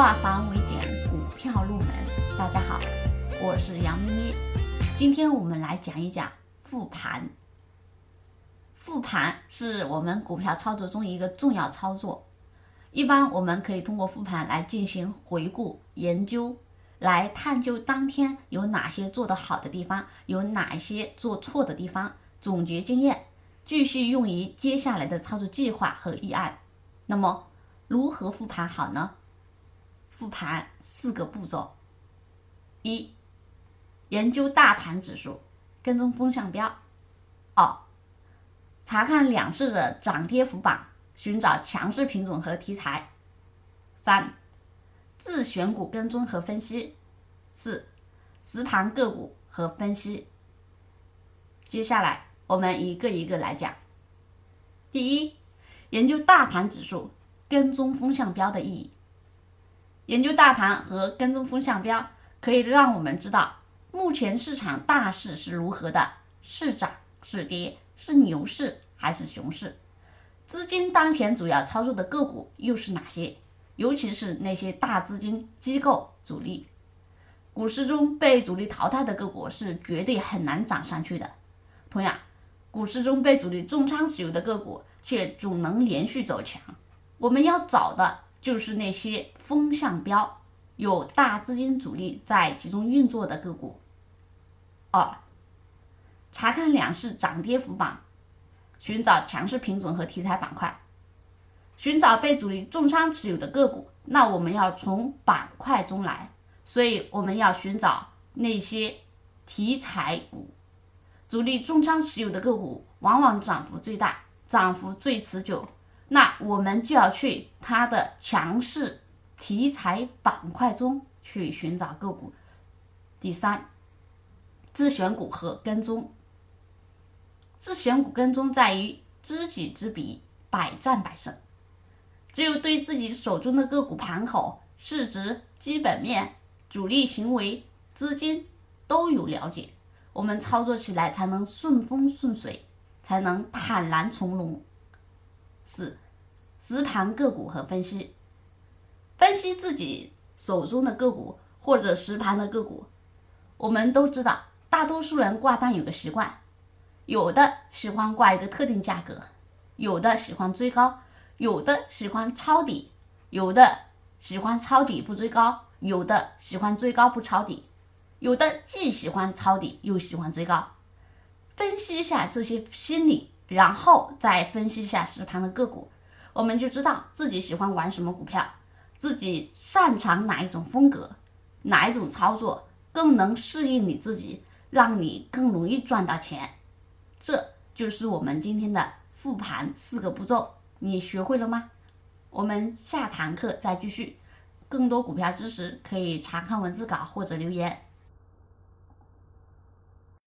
化繁为简，股票入门。大家好，我是杨咪咪。今天我们来讲一讲复盘。复盘是我们股票操作中一个重要操作。一般我们可以通过复盘来进行回顾研究，来探究当天有哪些做得好的地方，有哪些做错的地方，总结经验，继续用于接下来的操作计划和预案。那么，如何复盘好呢？复盘四个步骤：一、研究大盘指数，跟踪风向标；二、查看两市的涨跌幅榜，寻找强势品种和题材；三、自选股跟踪和分析；四、实盘个股和分析。接下来我们一个一个来讲。第一，研究大盘指数，跟踪风向标的意义。研究大盘和跟踪风向标，可以让我们知道目前市场大势是如何的，是涨是跌，是牛市还是熊市，资金当前主要操作的个股又是哪些？尤其是那些大资金机构主力，股市中被主力淘汰的个股是绝对很难涨上去的。同样，股市中被主力重仓持有的个股却总能连续走强。我们要找的。就是那些风向标有大资金主力在其中运作的个股。二、查看两市涨跌幅榜，寻找强势品种和题材板块，寻找被主力重仓持有的个股。那我们要从板块中来，所以我们要寻找那些题材股，主力重仓持有的个股往往涨幅最大，涨幅最持久。那我们就要去它的强势题材板块中去寻找个股。第三，自选股和跟踪。自选股跟踪在于知己知彼，百战百胜。只有对自己手中的个股盘口、市值、基本面、主力行为、资金都有了解，我们操作起来才能顺风顺水，才能坦然从容。四，实盘个股和分析，分析自己手中的个股或者实盘的个股。我们都知道，大多数人挂单有个习惯，有的喜欢挂一个特定价格，有的喜欢追高，有的喜欢抄底，有的喜欢抄底不追高，有的喜欢追高不抄底，有的既喜欢抄底又喜欢追高。分析一下这些心理。然后再分析一下实盘的个股，我们就知道自己喜欢玩什么股票，自己擅长哪一种风格，哪一种操作更能适应你自己，让你更容易赚到钱。这就是我们今天的复盘四个步骤，你学会了吗？我们下堂课再继续，更多股票知识可以查看文字稿或者留言。